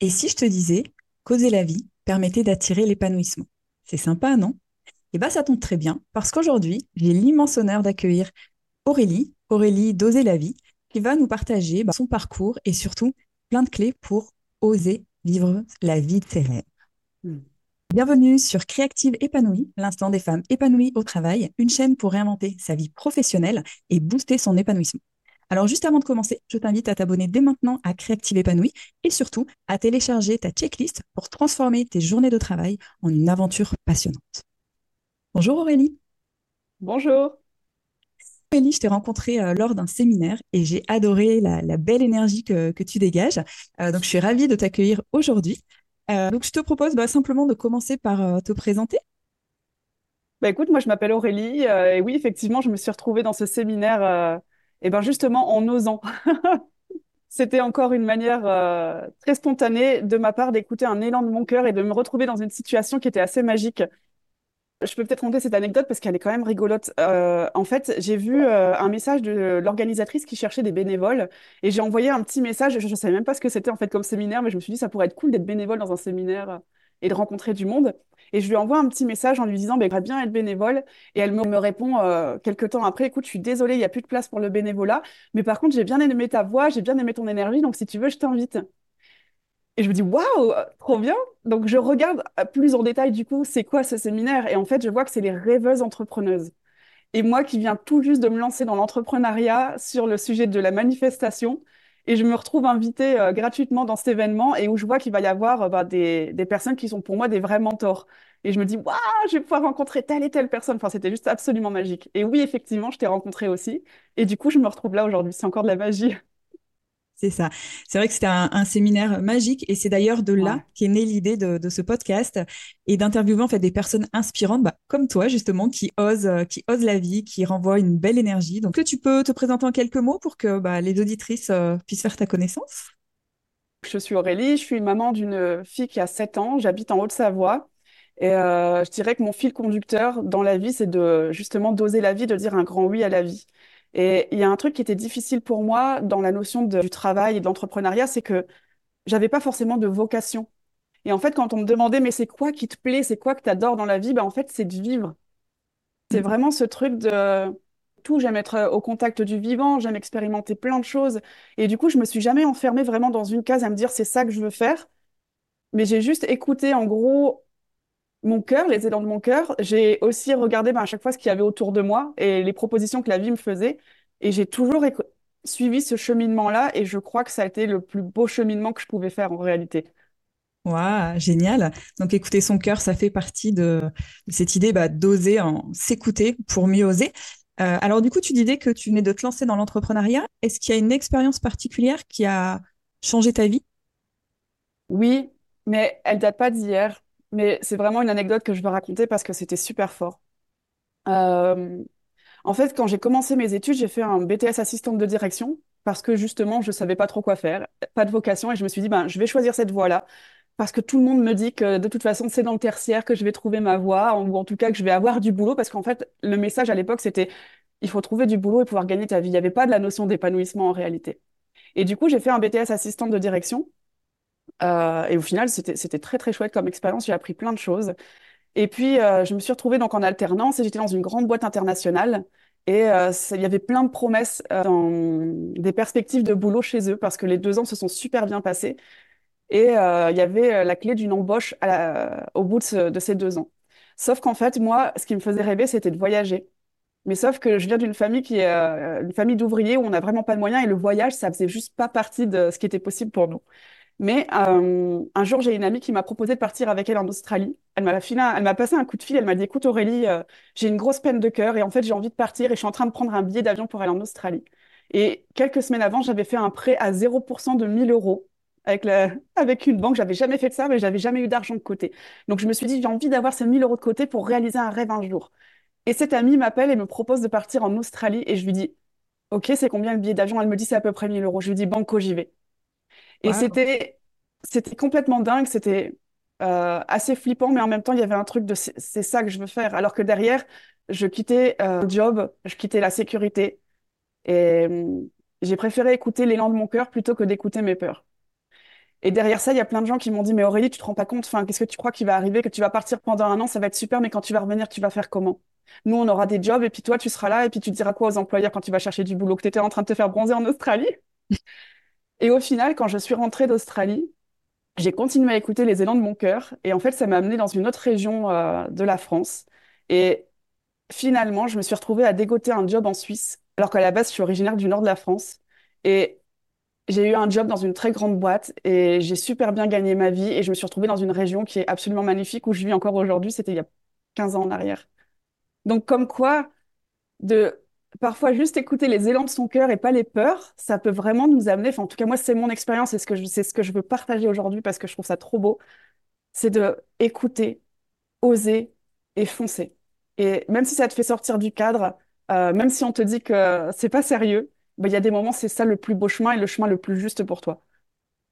Et si je te disais qu'oser la vie permettait d'attirer l'épanouissement? C'est sympa, non? Eh bien, ça tombe très bien parce qu'aujourd'hui, j'ai l'immense honneur d'accueillir Aurélie, Aurélie d'Oser la vie, qui va nous partager bah, son parcours et surtout plein de clés pour oser vivre la vie de ses rêves. Hmm. Bienvenue sur Créative Épanouie, l'instant des femmes épanouies au travail, une chaîne pour réinventer sa vie professionnelle et booster son épanouissement. Alors juste avant de commencer, je t'invite à t'abonner dès maintenant à Créative Épanouie et surtout à télécharger ta checklist pour transformer tes journées de travail en une aventure passionnante. Bonjour Aurélie. Bonjour. Aurélie, je t'ai rencontrée euh, lors d'un séminaire et j'ai adoré la, belle énergie que, tu dégages. Euh, donc je suis ravie de t'accueillir aujourd'hui. Euh, donc je te propose bah, simplement de commencer par te présenter. Bah, écoute, moi je m'appelle Aurélie et oui, effectivement, je me suis retrouvée dans ce séminaire et ben justement en osant. C'était encore une manière euh, très spontanée de ma part d'écouter un élan de mon cœur et de me retrouver dans une situation qui était assez magique. Je peux peut-être raconter cette anecdote parce qu'elle est quand même rigolote. Euh, en fait, j'ai vu euh, un message de l'organisatrice qui cherchait des bénévoles et j'ai envoyé un petit message. Je ne savais même pas ce que c'était en fait comme séminaire, mais je me suis dit ça pourrait être cool d'être bénévole dans un séminaire et de rencontrer du monde. Et je lui envoie un petit message en lui disant, bah, j'aimerais bien être bénévole. Et elle me, répond euh, quelques temps après, écoute, je suis désolée, il n'y a plus de place pour le bénévolat. Mais par contre, j'ai bien aimé ta voix, j'ai bien aimé ton énergie. Donc, si tu veux, je t'invite. Et je me dis, waouh, trop bien. Donc, je regarde plus en détail, du coup, c'est quoi ce séminaire. Et en fait, je vois que c'est les rêveuses entrepreneuses. Et moi qui viens tout juste de me lancer dans l'entrepreneuriat sur le sujet de la manifestation, et je me retrouve invitée euh, gratuitement dans cet événement et où je vois qu'il va y avoir euh, bah, des, des, personnes qui sont pour moi des vrais mentors. Et je me dis, waouh, je vais pouvoir rencontrer telle et telle personne. Enfin, c'était juste absolument magique. Et oui, effectivement, je t'ai rencontré aussi. Et du coup, je me retrouve là aujourd'hui. C'est encore de la magie. C'est ça. C'est vrai que c'était un, séminaire magique et c'est d'ailleurs de là qu'est née l'idée de, ce podcast et d'interviewer en fait des personnes inspirantes, bah, comme toi justement, qui osent, euh, qui osent la vie, qui renvoient une belle énergie. Donc, que tu peux te présenter en quelques mots pour que bah, les auditrices euh, puissent faire ta connaissance? Je suis Aurélie, je suis maman d'une fille qui a 7 ans, j'habite en Haute-Savoie. Et euh, je dirais que mon fil conducteur dans la vie, c'est de justement d'oser la vie, de dire un grand oui à la vie. Et il y a un truc qui était difficile pour moi dans la notion du travail et de l'entrepreneuriat, c'est que j'avais pas forcément de vocation. Et en fait, quand on me demandait, mais c'est quoi qui te plaît, c'est quoi que tu adores dans la vie, ben en fait, c'est de vivre. C'est mmh. vraiment ce truc de tout, j'aime être au contact du vivant, j'aime expérimenter plein de choses. Et du coup, je me suis jamais enfermée vraiment dans une case à me dire, c'est ça que je veux faire. Mais j'ai juste écouté, en gros, mon cœur, les élans de mon cœur. J'ai aussi regardé ben, à chaque fois ce qu'il y avait autour de moi et les propositions que la vie me faisait. Et j'ai toujours suivi ce cheminement-là et je crois que ça a été le plus beau cheminement que je pouvais faire en réalité. Waouh, génial. Donc écouter son cœur, ça fait partie de, cette idée bah, d'oser en s'écouter pour mieux oser. Euh, alors du coup, tu disais que tu venais de te lancer dans l'entrepreneuriat. Est-ce qu'il y a une expérience particulière qui a changé ta vie? Oui, mais elle date pas d'hier mais c'est vraiment une anecdote que je veux raconter parce que c'était super fort. Euh, en fait, quand j'ai commencé mes études, j'ai fait un BTS assistante de direction parce que justement, je savais pas trop quoi faire, pas de vocation, et je me suis dit, ben, je vais choisir cette voie-là parce que tout le monde me dit que de toute façon, c'est dans le tertiaire que je vais trouver ma voie, ou en tout cas que je vais avoir du boulot, parce qu'en fait, le message à l'époque, c'était, il faut trouver du boulot et pouvoir gagner ta vie. Il n'y avait pas de la notion d'épanouissement en réalité. Et du coup, j'ai fait un BTS assistante de direction. Euh, et au final, c'était très, très chouette comme expérience. J'ai appris plein de choses. Et puis, euh, je me suis retrouvée donc en alternance et j'étais dans une grande boîte internationale. Et euh, il y avait plein de promesses, dans des perspectives de boulot chez eux parce que les deux ans se sont super bien passés. Et il y avait la clé d'une embauche au bout de, ces deux ans. Sauf qu'en fait, moi, ce qui me faisait rêver, c'était de voyager. Mais sauf que je viens d'une famille qui est une famille d'ouvriers où on n'a vraiment pas de moyens et le voyage, ça faisait juste pas partie de ce qui était possible pour nous. Mais euh, un jour, j'ai une amie qui m'a proposé de partir avec elle en Australie. Elle m'a elle m'a passé un coup de fil. Elle m'a dit, écoute Aurélie, euh, j'ai une grosse peine de cœur et en fait, j'ai envie de partir et je suis en train de prendre un billet d'avion pour aller en Australie. Et quelques semaines avant, j'avais fait un prêt à 0% de 1000 euros avec, la, avec une banque. J'avais jamais fait ça, mais j'avais jamais eu d'argent de côté. Donc, je me suis dit, j'ai envie d'avoir ces 1000 euros de côté pour réaliser un rêve un jour. Et cette amie m'appelle et me propose de partir en Australie et je lui dis, OK, c'est combien le billet d'avion? Elle me dit, c'est à peu près 1000 euros. Je lui dis, banco, j'y vais. Et c'était, c'était complètement dingue, c'était euh, assez flippant, mais en même temps, il y avait un truc de c'est ça que je veux faire. Alors que derrière, je quittais euh, le job, je quittais la sécurité. Et hum, j'ai préféré écouter l'élan de mon cœur plutôt que d'écouter mes peurs. Et derrière ça, il y a plein de gens qui m'ont dit, mais Aurélie, tu te rends pas compte, enfin, qu'est-ce que tu crois qui va arriver, que tu vas partir pendant un an, ça va être super, mais quand tu vas revenir, tu vas faire comment? Nous, on aura des jobs, et puis toi, tu seras là, et puis tu diras quoi aux employeurs quand tu vas chercher du boulot, que tu étais en train de te faire bronzer en Australie? Et au final, quand je suis rentrée d'Australie, j'ai continué à écouter les élans de mon cœur, et en fait, ça m'a amené dans une autre région, euh, de la France. Et finalement, je me suis retrouvée à dégoter un job en Suisse, alors qu'à la base, je suis originaire du nord de la France. Et j'ai eu un job dans une très grande boîte et j'ai super bien gagné ma vie et je me suis retrouvée dans une région qui est absolument magnifique où je vis encore aujourd'hui. C'était il y a 15 ans en arrière. Donc, comme quoi, de parfois juste écouter les élans de son cœur et pas les peurs, ça peut vraiment nous amener, enfin, en tout cas, moi, c'est mon expérience et c'est ce que je veux partager aujourd'hui parce que je trouve ça trop beau, c'est de écouter, oser et foncer. Et même si ça te fait sortir du cadre, euh, même si on te dit que c'est pas sérieux, bah, il y a des moments, c'est ça le plus beau chemin et le chemin le plus juste pour toi.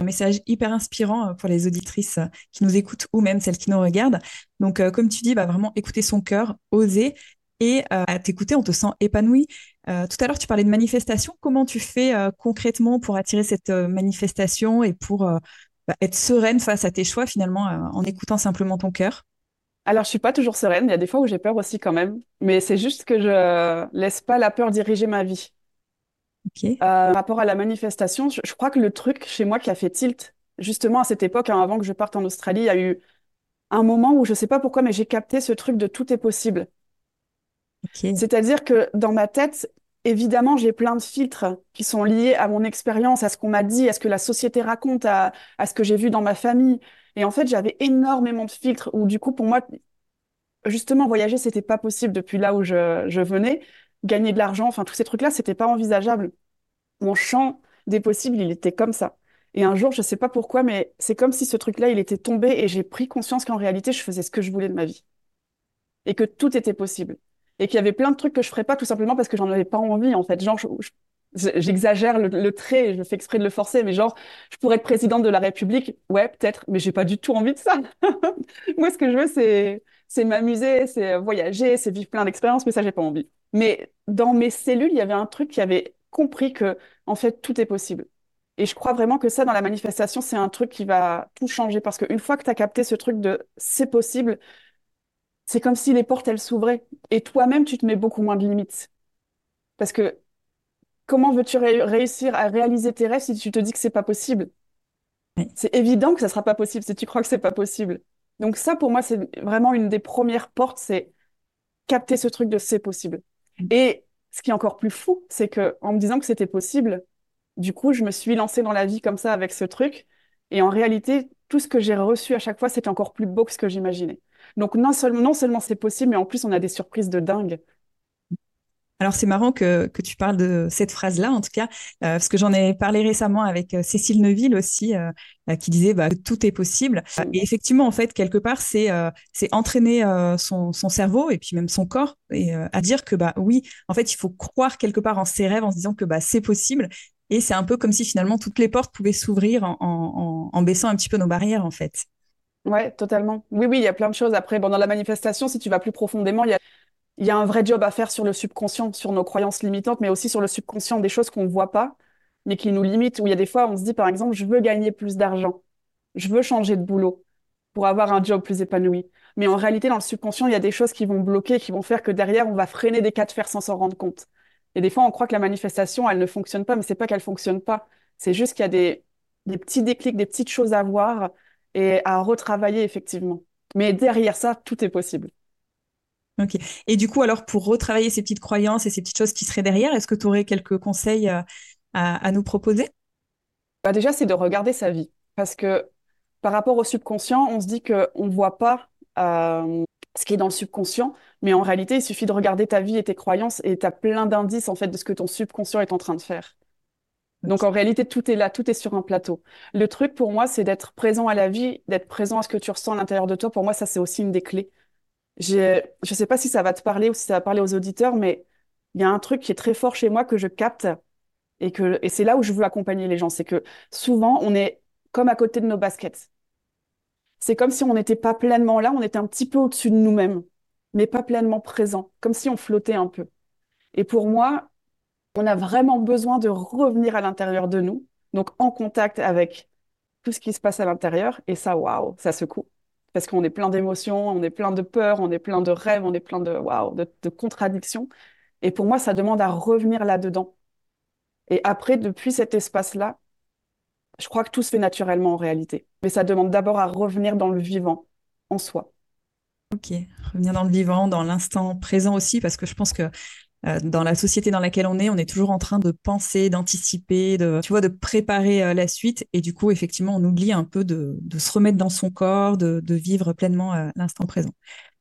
Un message hyper inspirant euh, pour les auditrices euh, qui nous écoutent ou même celles qui nous regardent. Donc, comme tu dis, bah, vraiment écouter son cœur, oser et à t'écouter, on te sent épanoui. tout à l'heure, tu parlais de manifestation. Comment tu fais concrètement pour attirer cette manifestation et pour bah, être sereine face à tes choix finalement en écoutant simplement ton cœur? Alors, je suis pas toujours sereine. Il y a des fois où j'ai peur aussi quand même. Mais c'est juste que je laisse pas la peur diriger ma vie. Ok. Euh, par rapport à la manifestation, je, je crois que le truc chez moi qui a fait tilt, justement à cette époque, hein, avant que je parte en Australie, il y a eu un moment où je sais pas pourquoi, mais j'ai capté ce truc de tout est possible. C'est-à-dire que dans ma tête, évidemment, j'ai plein de filtres qui sont liés à mon expérience, à ce qu'on m'a dit, à ce que la société raconte, à, à ce que j'ai vu dans ma famille. Et en fait, j'avais énormément de filtres où, du coup, pour moi, justement, voyager, c'était pas possible depuis là où je, je venais. Gagner de l'argent, enfin, tous ces trucs-là, c'était pas envisageable. Mon champ des possibles, il était comme ça. Et un jour, je sais pas pourquoi, mais c'est comme si ce truc-là, il était tombé et j'ai pris conscience qu'en réalité, je faisais ce que je voulais de ma vie. Et que tout était possible. Et qu'il y avait plein de trucs que je ferais pas tout simplement parce que j'en avais pas envie, en fait. Genre, je, je J'exagère le, trait, je fais exprès de le forcer, mais genre, je pourrais être présidente de la République, ouais, peut-être, mais j'ai pas du tout envie de ça. Moi, ce que je veux, c'est c'est m'amuser, c'est voyager, c'est vivre plein d'expériences, mais ça, j'ai pas envie. Mais dans mes cellules, il y avait un truc qui avait compris que, en fait, tout est possible. Et je crois vraiment que ça, dans la manifestation, c'est un truc qui va tout changer parce qu'une fois que tu as capté ce truc de c'est possible, c'est comme si les portes, elles s'ouvraient. Et toi-même, tu te mets beaucoup moins de limites. Parce que comment veux-tu ré réussir à réaliser tes rêves si tu te dis que c'est pas possible? Oui. C'est évident que ça sera pas possible si tu crois que c'est pas possible. Donc ça, pour moi, c'est vraiment une des premières portes, c'est capter ce truc de c'est possible. Et ce qui est encore plus fou, c'est que en me disant que c'était possible, du coup, je me suis lancée dans la vie comme ça avec ce truc. Et en réalité, tout ce que j'ai reçu à chaque fois, c'était encore plus beau que ce que j'imaginais. Donc non seulement, non seulement c'est possible, mais en plus, on a des surprises de dingue. Alors c'est marrant que, que tu parles de cette phrase-là, en tout cas, euh, parce que j'en ai parlé récemment avec euh, Cécile Neuville aussi, euh, qui disait bah, que tout est possible. Et effectivement, en fait, quelque part, c'est euh, c'est entraîner son, son cerveau et puis même son corps et à dire que bah oui, en fait, il faut croire quelque part en ses rêves en se disant que bah c'est possible. Et c'est un peu comme si finalement toutes les portes pouvaient s'ouvrir en, en, en baissant un petit peu nos barrières, en fait. Ouais, totalement. Oui, oui, il y a plein de choses. Après, bon, dans la manifestation, si tu vas plus profondément, il y a y a un vrai job à faire sur le subconscient, sur nos croyances limitantes, mais aussi sur le subconscient des choses qu'on ne voit pas, mais qui nous limitent. Où il y a des fois, on se dit, par exemple, je veux gagner plus d'argent, je veux changer de boulot pour avoir un job plus épanoui. Mais en réalité, dans le subconscient, il y a des choses qui vont bloquer, qui vont faire que derrière, on va freiner des cas de fer sans s'en rendre compte. Et des fois, on croit que la manifestation, elle ne fonctionne pas, mais c'est pas qu'elle fonctionne pas. C'est juste qu'il y a des, des petits déclics, des petites choses à voir et à retravailler effectivement. Mais derrière ça, tout est possible. Ok. Et du coup, alors, pour retravailler ces petites croyances et ces petites choses qui seraient derrière, est-ce que tu aurais quelques conseils euh, à, à nous proposer? Bah déjà, c'est de regarder sa vie. Parce que par rapport au subconscient, on se dit qu'on ne voit pas euh, ce qui est dans le subconscient, mais en réalité, il suffit de regarder ta vie et tes croyances et tu as plein d'indices en fait de ce que ton subconscient est en train de faire. Donc en réalité, tout est là, tout est sur un plateau. Le truc pour moi, c'est d'être présent à la vie, d'être présent à ce que tu ressens à l'intérieur de toi. Pour moi, ça, c'est aussi une des clés. Je sais pas si ça va te parler ou si ça va parler aux auditeurs, mais il y a un truc qui est très fort chez moi que je capte et que, et c'est là où je veux accompagner les gens. C'est que souvent, on est comme à côté de nos baskets. C'est comme si on n'était pas pleinement là, on était un petit peu au-dessus de nous-mêmes, mais pas pleinement présent, comme si on flottait un peu. Et pour moi, on a vraiment besoin de revenir à l'intérieur de nous, donc en contact avec tout ce qui se passe à l'intérieur. Et ça, waouh, ça secoue. Parce qu'on est plein d'émotions, on est plein de peurs, on est plein de rêves, on est plein de, waouh, de, de contradictions. Et pour moi, ça demande à revenir là-dedans. Et après, depuis cet espace-là, je crois que tout se fait naturellement en réalité. Mais ça demande d'abord à revenir dans le vivant, en soi. Ok, revenir dans le vivant, dans l'instant présent aussi, parce que je pense que dans la société dans laquelle on est, on est toujours en train de penser, d'anticiper, de, tu vois, de préparer euh, la suite. Et du coup, effectivement, on oublie un peu de, de se remettre dans son corps, de, de vivre pleinement euh, l'instant présent.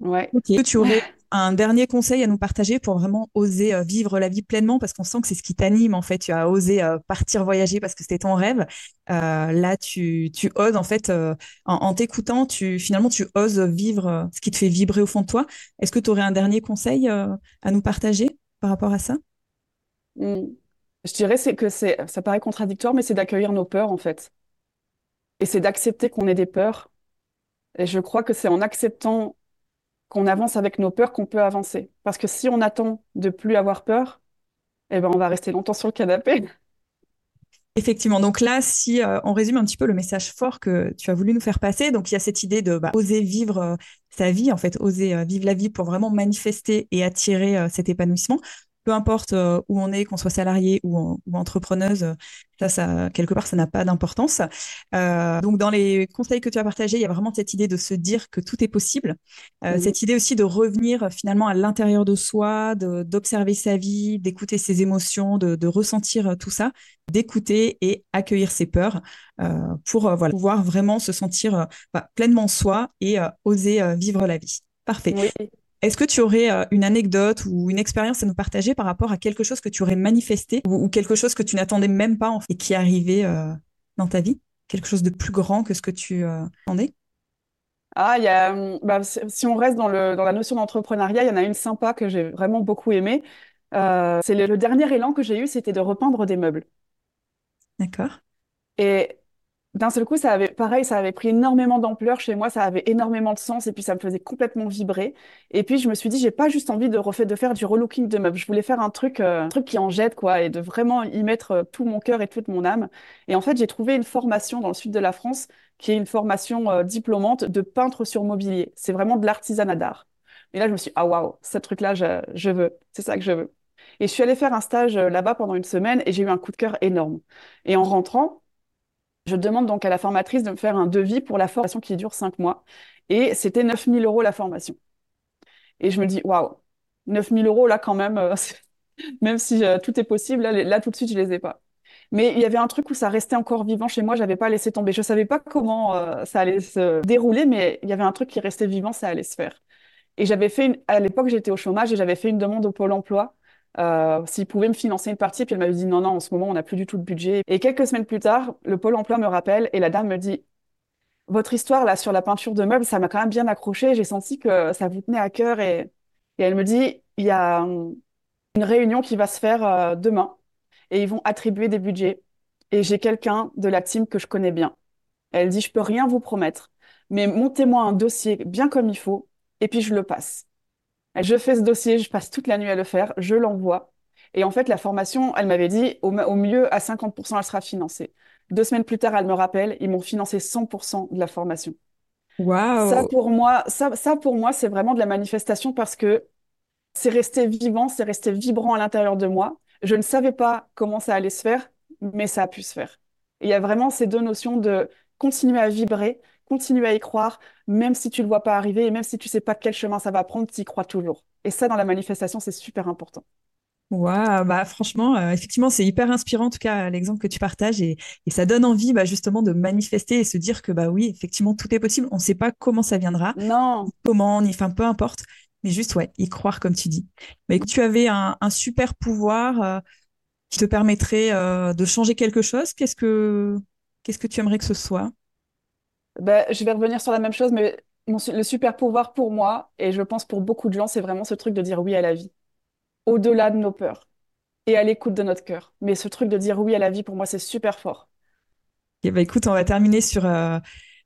Ouais. Ok, tu aurais un dernier conseil à nous partager pour vraiment oser euh, vivre la vie pleinement? Parce qu'on sent que c'est ce qui t'anime en fait. Tu as osé euh, partir voyager parce que c'était ton rêve. Euh, là, tu, tu oses en fait, en, en t'écoutant, tu finalement tu oses vivre ce qui te fait vibrer au fond de toi. Est-ce que tu aurais un dernier conseil à nous partager? Par rapport à ça? Hmm. Je dirais c'est que c'est, ça paraît contradictoire, mais c'est d'accueillir nos peurs en fait. Et c'est d'accepter qu'on ait des peurs. Et je crois que c'est en acceptant qu'on avance avec nos peurs qu'on peut avancer. Parce que si on attend de plus avoir peur, eh ben on va rester longtemps sur le canapé. Effectivement. Donc là, si euh, on résume un petit peu le message fort que tu as voulu nous faire passer, donc il y a cette idée de bah, oser vivre euh, sa vie, en fait, oser euh, vivre la vie pour vraiment manifester et attirer cet épanouissement peu importe euh, où on est, qu'on soit salarié ou, entrepreneuse, ça, ça, quelque part, ça n'a pas d'importance. Euh, donc, dans les conseils que tu as partagés, il y a vraiment cette idée de se dire que tout est possible. Euh, mhm. Cette idée aussi de revenir finalement à l'intérieur de soi, d'observer sa vie, d'écouter ses émotions, de, ressentir tout ça, d'écouter et accueillir ses peurs pour voilà, pouvoir vraiment se sentir bah, pleinement soi et oser vivre la vie. Parfait. Oui. Est-ce que tu aurais euh, une anecdote ou une expérience à nous partager par rapport à quelque chose que tu aurais manifesté ou, quelque chose que tu n'attendais même pas et qui est arrivé euh, dans ta vie? Quelque chose de plus grand que ce que tu euh, attendais? Ah, y a, hum, bah, si on reste dans, le, dans la notion d'entrepreneuriat, il y en a une sympa que j'ai vraiment beaucoup aimée. c'est le, le, dernier élan que j'ai eu, c'était de repeindre des meubles. D'accord. Et d'un seul coup, ça avait, pareil, ça avait pris énormément d'ampleur chez moi, ça avait énormément de sens et puis ça me faisait complètement vibrer. Et puis je me suis dit, j'ai pas juste envie de refaire, faire du relooking de meubles. Je voulais faire un truc, euh, un truc qui en jette quoi, et de vraiment y mettre euh, tout mon cœur et toute mon âme. Et en fait, j'ai trouvé une formation dans le sud de la France qui est une formation euh, diplômante de peintre sur mobilier. C'est vraiment de l'artisanat d'art. Et là, je me suis dit, ah waouh, ce truc-là, je, je veux, c'est ça que je veux. Et je suis allée faire un stage là-bas pendant une semaine et j'ai eu un coup de cœur énorme. Et en rentrant, je demande donc à la formatrice de me faire un devis pour la formation qui dure cinq mois. Et c'était 9000 euros la formation. Et je me dis, waouh, 9000 euros là quand même, euh, même si euh, tout est possible, là, tout de suite je les ai pas. Mais il y avait un truc où ça restait encore vivant chez moi, j'avais pas laissé tomber. Je savais pas comment euh, ça allait se dérouler, mais il y avait un truc qui restait vivant, ça allait se faire. Et j'avais fait à l'époque j'étais au chômage et j'avais fait une demande au Pôle Emploi euh, s'il pouvait me financer une partie. Puis elle m'avait dit non, non, en ce moment, on n'a plus du tout de budget. Et quelques semaines plus tard, le Pôle emploi me rappelle et la dame me dit Votre histoire là sur la peinture de meubles, ça m'a quand même bien accroché. J'ai senti que ça vous tenait à cœur. Et, et elle me dit Il y a hum, une réunion qui va se faire euh, demain et ils vont attribuer des budgets. Et j'ai quelqu'un de la team que je connais bien. Elle dit Je peux rien vous promettre, mais montez-moi un dossier bien comme il faut et puis je le passe. Je fais ce dossier, je passe toute la nuit à le faire, je l'envoie. Et en fait, la formation, elle m'avait dit, au, mieux, à 50%, elle sera financée. Deux semaines plus tard, elle me rappelle, ils m'ont financé 100% de la formation. Waouh Ça, pour moi, ça, ça, pour moi, c'est vraiment de la manifestation parce que c'est resté vivant, c'est resté vibrant à l'intérieur de moi. Je ne savais pas comment ça allait se faire, mais ça a pu se faire. Et il y a vraiment ces deux notions de continuer à vibrer, continue à y croire, même si tu le vois pas arriver et même si tu sais pas quel chemin ça va prendre, tu y crois toujours. Et ça, dans la manifestation, c'est super important. Waouh, bah franchement, euh, effectivement, c'est hyper inspirant en tout cas l'exemple que tu partages et, ça donne envie bah, justement de manifester et se dire que bah oui, effectivement, tout est possible. On ne sait pas comment ça viendra, non, comment, ni enfin peu importe, mais juste ouais, y croire comme tu dis. Mais tu avais un, super pouvoir euh, qui te permettrait euh, de changer quelque chose. Qu'est-ce que qu'est-ce que tu aimerais que ce soit? Ben, je vais revenir sur la même chose, mais le super pouvoir pour moi, et je pense pour beaucoup de gens, c'est vraiment ce truc de dire oui à la vie, au-delà de nos peurs et à l'écoute de notre cœur. Mais ce truc de dire oui à la vie, pour moi, c'est super fort. Et bah, écoute, on va terminer sur, euh,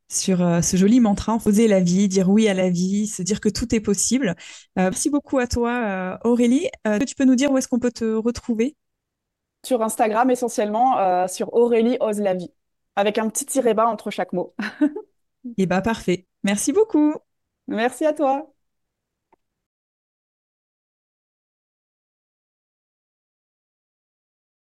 sur euh, ce joli mantra, oser la vie, dire oui à la vie, se dire que tout est possible. Euh, merci beaucoup à toi, Aurélie. tu peux nous dire où est-ce qu'on peut te retrouver? Sur Instagram, essentiellement, sur Aurélie Ose la vie. Avec un petit tiret bas entre chaque mot. Et bah parfait. Merci beaucoup. Merci à toi.